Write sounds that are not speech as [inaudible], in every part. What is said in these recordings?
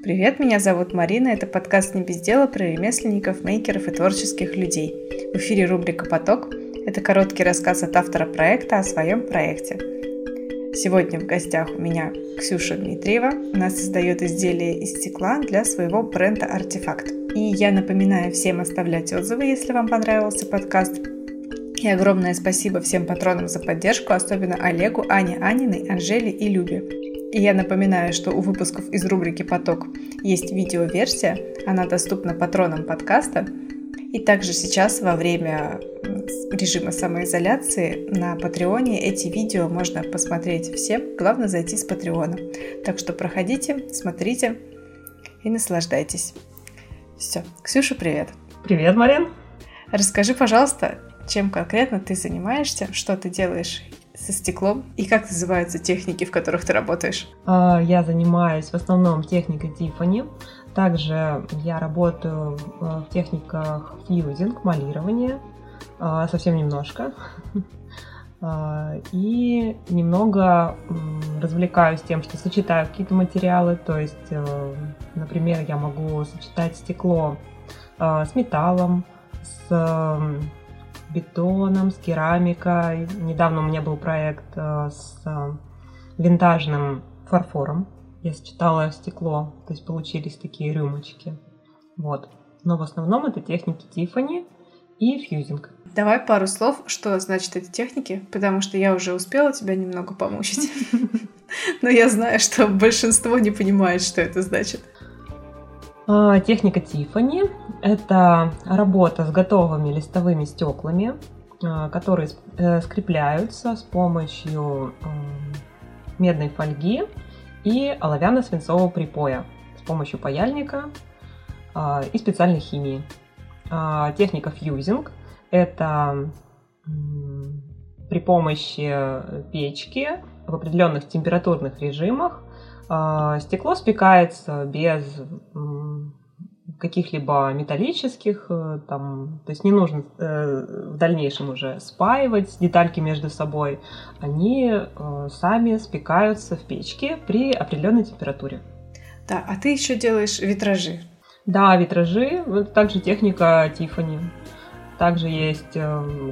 Привет, меня зовут Марина. Это подкаст «Не без дела» про ремесленников, мейкеров и творческих людей. В эфире рубрика «Поток». Это короткий рассказ от автора проекта о своем проекте. Сегодня в гостях у меня Ксюша Дмитриева. Она создает изделия из стекла для своего бренда «Артефакт». И я напоминаю всем оставлять отзывы, если вам понравился подкаст. И огромное спасибо всем патронам за поддержку, особенно Олегу, Ане Аниной, Анжеле и Любе. И я напоминаю, что у выпусков из рубрики «Поток» есть видеоверсия, она доступна патронам подкаста. И также сейчас во время режима самоизоляции на Патреоне эти видео можно посмотреть всем. Главное зайти с Патреона. Так что проходите, смотрите и наслаждайтесь. Все. Ксюша, привет. Привет, Марин. Расскажи, пожалуйста, чем конкретно ты занимаешься, что ты делаешь со стеклом и как называются техники, в которых ты работаешь? А, я занимаюсь в основном техникой Tiffany. Также я работаю в техниках фьюзинг, малирование, а, совсем немножко. [laughs] А, и немного развлекаюсь тем, что сочетаю какие-то материалы. То есть, э, например, я могу сочетать стекло с металлом, с бетоном, с керамикой. Недавно у меня был проект э, с э, винтажным фарфором. Я сочетала стекло, то есть получились такие рюмочки. Вот. Но в основном это техники Тифани и фьюзинг. Давай пару слов, что значит эти техники, потому что я уже успела тебя немного помучить. [laughs] Но я знаю, что большинство не понимает, что это значит. А, техника Тифани – это работа с готовыми листовыми стеклами, а, которые э, скрепляются с помощью медной фольги и оловянно-свинцового припоя с помощью паяльника а, и специальной химии. Техника фьюзинг – это при помощи печки в определенных температурных режимах стекло спекается без каких-либо металлических, э, там, то есть не нужно э, в дальнейшем уже спаивать детальки между собой. Они э, сами спекаются в печке при определенной температуре. Да, а ты еще делаешь витражи. Да, витражи, также техника Тифани. Также есть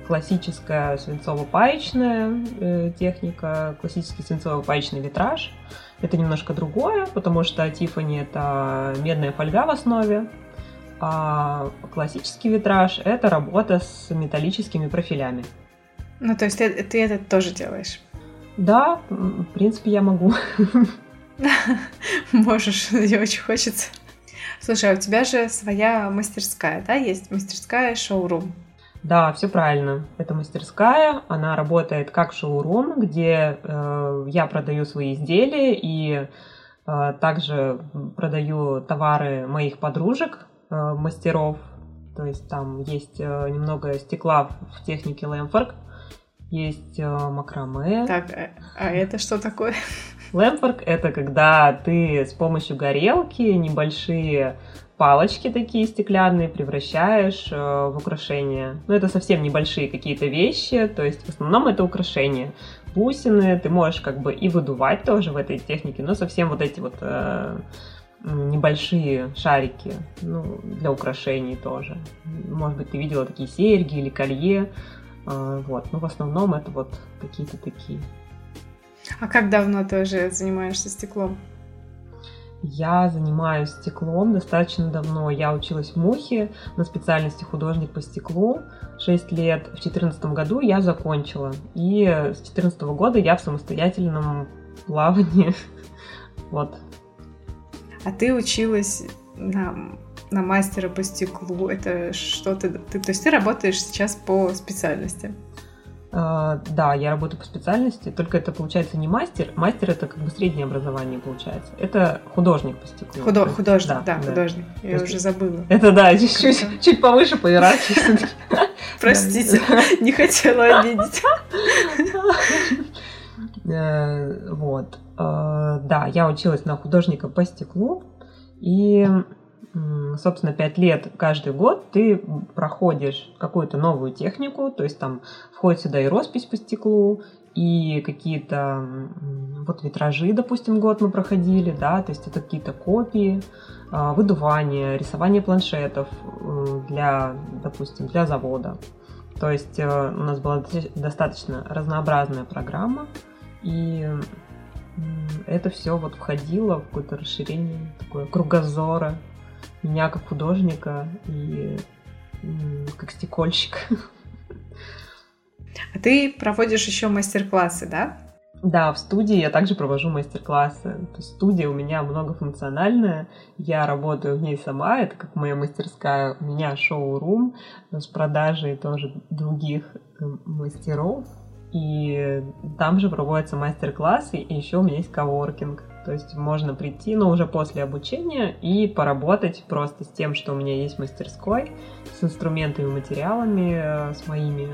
классическая свинцово-паечная техника, классический свинцово-паечный витраж – это немножко другое, потому что Тифани это медная фольга в основе, а классический витраж это работа с металлическими профилями. Ну, то есть ты, ты это тоже делаешь? Да, в принципе, я могу. [laughs] Можешь, мне очень хочется. Слушай, а у тебя же своя мастерская, да, есть мастерская шоурум? Да, все правильно. Это мастерская, она работает как шоурум, где э, я продаю свои изделия и э, также продаю товары моих подружек, э, мастеров. То есть там есть э, немного стекла в технике Лэмфорк, есть э, макраме. Так, а, а это что такое? Лэмфорк это когда ты с помощью горелки небольшие палочки такие стеклянные превращаешь э, в украшения. Но это совсем небольшие какие-то вещи, то есть в основном это украшения. Бусины ты можешь как бы и выдувать тоже в этой технике, но совсем вот эти вот э, небольшие шарики ну, для украшений тоже. Может быть, ты видела такие серьги или колье. Э, вот. Но в основном это вот какие-то такие. А как давно ты уже занимаешься стеклом? Я занимаюсь стеклом достаточно давно. Я училась в МУХе на специальности художник по стеклу 6 лет. В 2014 году я закончила. И с 2014 года я в самостоятельном плавании. [laughs] Вот. А ты училась на, на мастера по стеклу. Это что ты, ты... То есть ты работаешь сейчас по специальности? А, да, я работаю по специальности, только это получается не мастер. Мастер это как бы среднее образование получается. Это художник по стеклу. Худо- есть, художник, да, да, художник. Я есть, уже забыла. Это да, чуть, чуть повыше по иерархии. [laughs] Простите, [laughs] не хотела обидеть. [laughs] Э, вот. Э, да, я училась на художника по стеклу. И собственно, пять лет каждый год ты проходишь какую-то новую технику, то есть там входит сюда и роспись по стеклу, и какие-то вот витражи, допустим, год мы проходили, да, то есть это какие-то копии, а, выдувание, рисование планшетов для, допустим, для завода. То есть э, у нас была достаточно разнообразная программа, и это все вот входило в какое-то расширение такое кругозора меня как художника и как стекольщика. А ты проводишь еще мастер-классы, да? Да, в студии я также провожу мастер-классы. Студия у меня многофункциональная. Я работаю в ней сама, это как моя мастерская. У меня шоу-рум с продажей тоже других э, мастеров. И там же проводятся мастер-классы, и еще у меня есть коворкинг. То есть можно прийти, но уже после обучения и поработать просто с тем, что у меня есть в мастерской, с инструментами, материалами, э, с моими,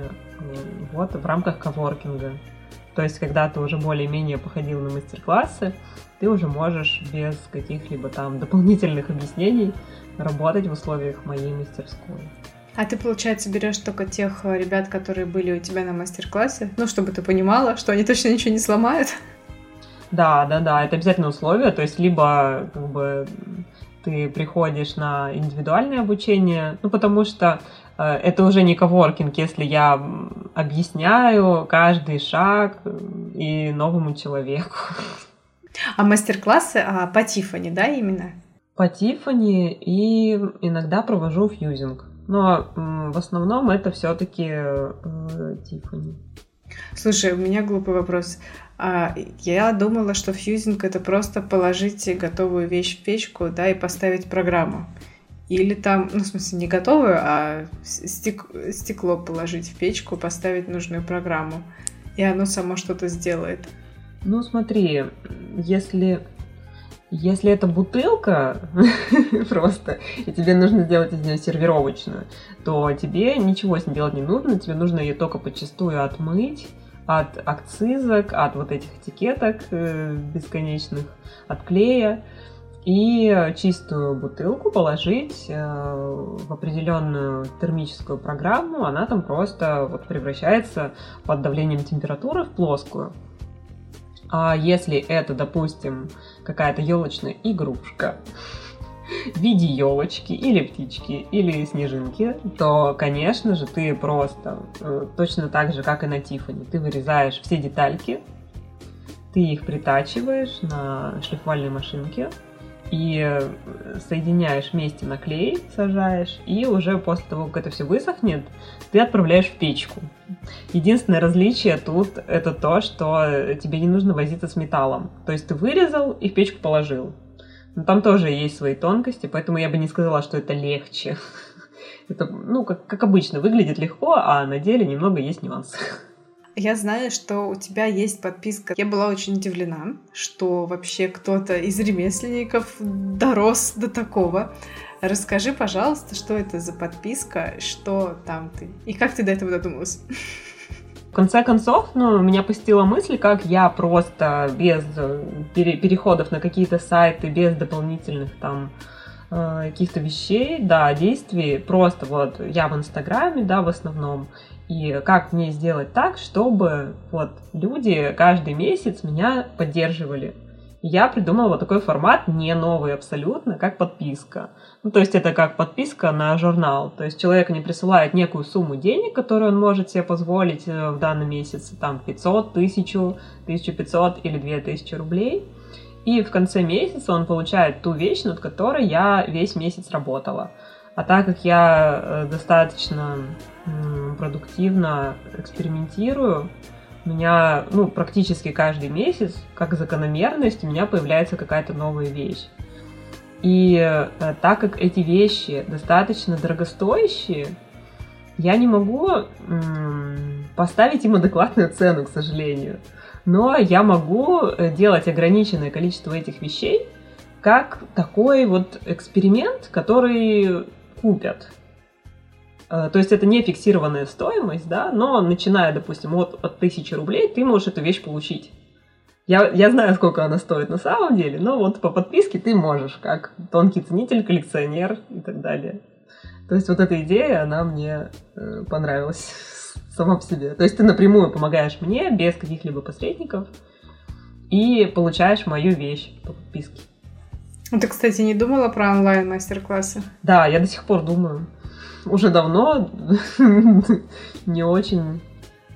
вот, в рамках коворкинга. То есть, когда ты уже более-менее походил на мастер-классы, ты уже можешь без каких-либо там дополнительных объяснений работать в условиях моей мастерской. А ты, получается, берешь только тех э, ребят, которые были у тебя на мастер-классе, ну, чтобы ты понимала, что они точно ничего не сломают? Да, да, да, это обязательно условие, то есть либо как бы ты приходишь на индивидуальное обучение, ну, потому что э, это уже не коворкинг, если я объясняю каждый шаг э, и новому человеку. А мастер-классы а, по Тифани, да, именно? По Тифани и иногда провожу фьюзинг. Но в основном это все-таки э, Тифани. Слушай, у меня глупый вопрос. А, я думала, что фьюзинг это просто положить готовую вещь в печку, да, и поставить программу. Или там, ну, в смысле, не готовую, а стек, стекло положить в печку, поставить нужную программу. И оно само что-то сделает. Ну, смотри, если если это бутылка [laughs] просто, и тебе нужно сделать из нее сервировочную, то тебе ничего с ней делать не нужно, тебе нужно ее только почастую отмыть, от акцизок, от вот этих этикеток э, бесконечных, от клея, и чистую бутылку положить э, в определенную термическую программу, она там просто вот превращается под давлением температуры в плоскую. А если это, допустим, какая-то елочная игрушка, в виде елочки или птички или снежинки, то, конечно же, ты просто э, точно так же, как и на Тифани, ты вырезаешь все детальки, ты их притачиваешь на шлифовальной машинке, и э, соединяешь вместе на клей, сажаешь, и уже после того, как это все высохнет, ты отправляешь в печку. Единственное различие тут это то, что тебе не нужно возиться с металлом. То есть ты вырезал и в печку положил. Но там тоже есть свои тонкости, поэтому я бы не сказала, что это легче. [laughs] Это, ну, как, как обычно, выглядит легко, а на деле немного есть нюансы. [laughs] Я знаю, что у тебя есть подписка. Я была очень удивлена, что вообще кто-то из ремесленников дорос до такого. Расскажи, пожалуйста, что это за подписка, что там ты, и как ты до этого додумалась? В конце концов, ну, меня посетила мысль, как я просто без переходов на какие-то сайты, без дополнительных там э, каких-то вещей, да, действий, просто вот я в Инстаграме, да, в основном, и как мне сделать так, чтобы вот люди каждый месяц меня поддерживали. Я придумала вот такой формат, не новый абсолютно, как подписка. Ну, то есть это как подписка на журнал. То есть человек не присылает некую сумму денег, которую он может себе позволить э, в данном месяце, там 500, 1000, 1500 или 2000 рублей. И в конце месяца он получает ту вещь, над которой я весь месяц работала. А так как я э, достаточно продуктивно экспериментирую, у меня, ну, практически каждый месяц, как закономерность, у меня появляется какая-то новая вещь. И э, так как эти вещи достаточно дорогостоящие, я не могу поставить им адекватную цену, к сожалению. Но я могу э, делать ограниченное количество этих вещей как такой вот эксперимент, который купят. Э, то есть это не фиксированная стоимость, да, но начиная, допустим, от, от 1000 рублей, ты можешь эту вещь получить. Я, я знаю, сколько она стоит на самом деле, но вот по подписке ты можешь, как тонкий ценитель, коллекционер и так далее. То есть вот эта идея, она мне э, понравилась [laughs] сама по себе. То есть ты напрямую помогаешь мне, без каких-либо посредников, и получаешь мою вещь по подписке. Ну, ты, кстати, не думала про онлайн мастер-классы? Да, я до сих пор думаю. Уже давно [laughs] не очень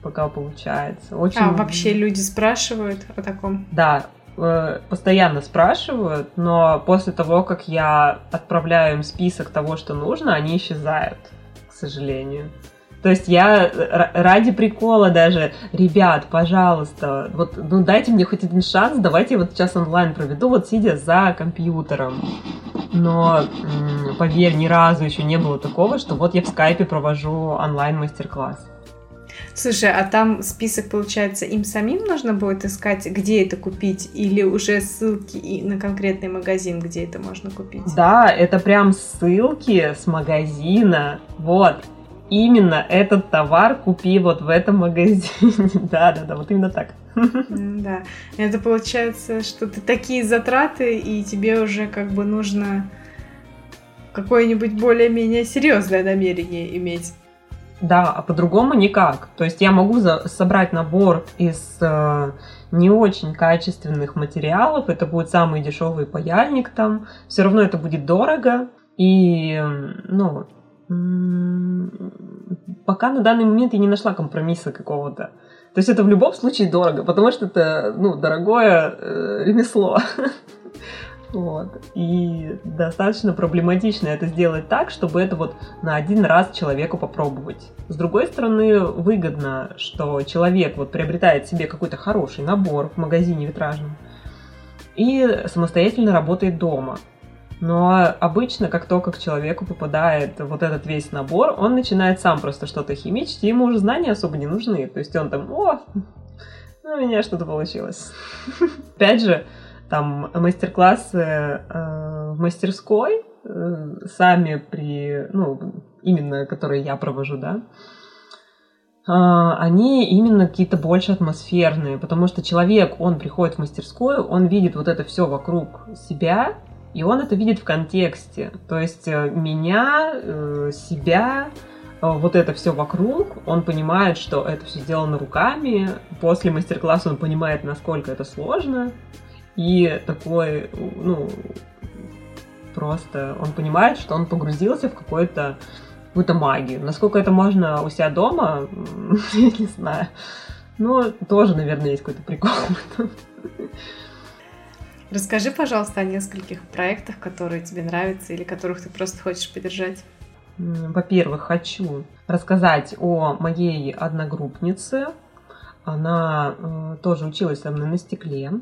пока получается. Очень... А вообще люди спрашивают о таком? Да, э, постоянно спрашивают, но после того, как я отправляю им список того, что нужно, они исчезают, к сожалению. То есть я ради прикола даже, ребят, пожалуйста, вот ну дайте мне хоть один шанс, давайте я вот сейчас онлайн проведу, вот сидя за компьютером. Но поверь, ни разу еще не было такого, что вот я в скайпе провожу онлайн мастер-класс. Слушай, а там список, получается, им самим нужно будет искать, где это купить, или уже ссылки и на конкретный магазин, где это можно купить? Да, это прям ссылки с магазина. Вот, именно этот товар купи вот в этом магазине. [laughs] да, да, да, вот именно так. Да, это получается, что ты такие затраты, и тебе уже как бы нужно какое-нибудь более-менее серьезное намерение иметь. Да, а по-другому никак. То есть я могу за- собрать набор из э, не очень качественных материалов, это будет самый дешевый паяльник там, все равно это будет дорого, и, ну, пока на данный момент я не нашла компромисса какого-то. То есть это в любом случае дорого, потому что это, ну, дорогое э, ремесло. [laughs] Вот. И достаточно проблематично это сделать так, чтобы это вот на один раз человеку попробовать. С другой стороны, выгодно, что человек вот приобретает себе какой-то хороший набор в магазине витражном и самостоятельно работает дома. Но обычно, как только к человеку попадает вот этот весь набор, он начинает сам просто что-то химичить, и ему уже знания особо не нужны. То есть он там, о, ну, у меня что-то получилось. [laughs] Опять же, там мастер-классы э, в мастерской э, сами при, ну, именно которые я провожу, да, э, они именно какие-то больше атмосферные, потому что человек, он приходит в мастерскую, он видит вот это все вокруг себя, и он это видит в контексте. То есть э, меня, э, себя, э, вот это все вокруг, он понимает, что это все сделано руками. После мастер-класса он понимает, насколько это сложно. И такой, ну, просто он понимает, что он погрузился в какой-то какую-то магию. Насколько это можно у себя дома, [laughs] я не знаю. Но тоже, наверное, есть какой-то прикол в этом. Расскажи, пожалуйста, о нескольких проектах, которые тебе нравятся или которых ты просто хочешь поддержать. Во-первых, хочу рассказать о моей одногруппнице. Она э, тоже училась со мной на стекле,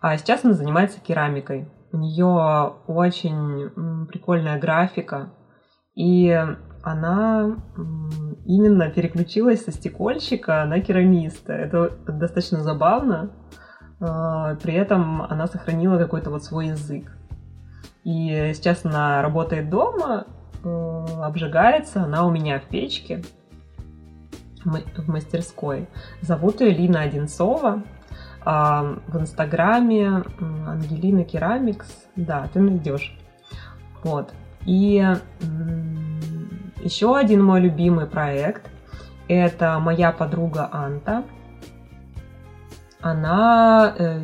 а сейчас она занимается керамикой. У нее очень прикольная графика, и она именно переключилась со стекольщика на керамиста. Это достаточно забавно. А, при этом она сохранила какой-то вот свой язык. И сейчас она работает дома, э, обжигается, она у меня в печке, в мастерской. Зовут ее Лина Одинцова. А, в Инстаграме Ангелина Керамикс. Да, ты найдешь. Вот. И еще один мой любимый проект – это моя подруга Анта – она, э,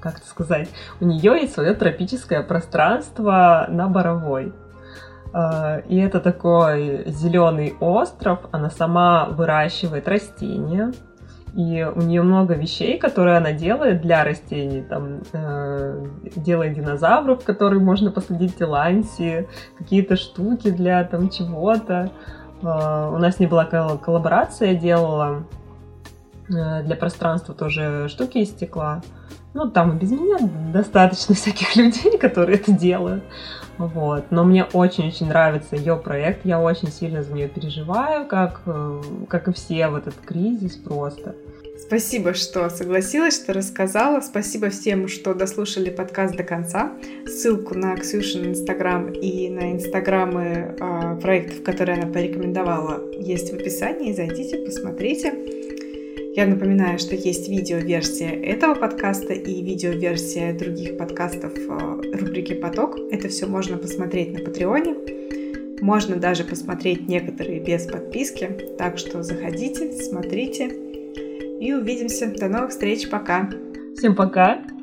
как это сказать, у нее есть свое тропическое пространство на Боровой. Э, и это такой зеленый остров, она сама выращивает растения, и у нее много вещей, которые она делает для растений. Там э, делает динозавров, которые можно посадить в Тиланси, какие-то штуки для там чего-то. Э, у нас не была коллаборация, делала Э, для пространства тоже штуки из стекла. Ну, там и без меня достаточно [laughs] всяких людей, которые это делают. Вот. Но мне очень-очень нравится ее проект. Я очень сильно за нее переживаю, как, э, как и все в этот кризис просто. Спасибо, что согласилась, что рассказала. Спасибо всем, что дослушали подкаст до конца. Ссылку на Ксюшин Инстаграм и на Инстаграмы э, проектов, которые она порекомендовала, есть в описании. Зайдите, посмотрите. Я напоминаю, что есть видеоверсия этого подкаста и видеоверсия других подкастов э, рубрики «Поток». Это все можно посмотреть на Патреоне. Можно даже посмотреть некоторые без подписки. Так что заходите, смотрите и увидимся. До новых встреч. Пока. Всем пока!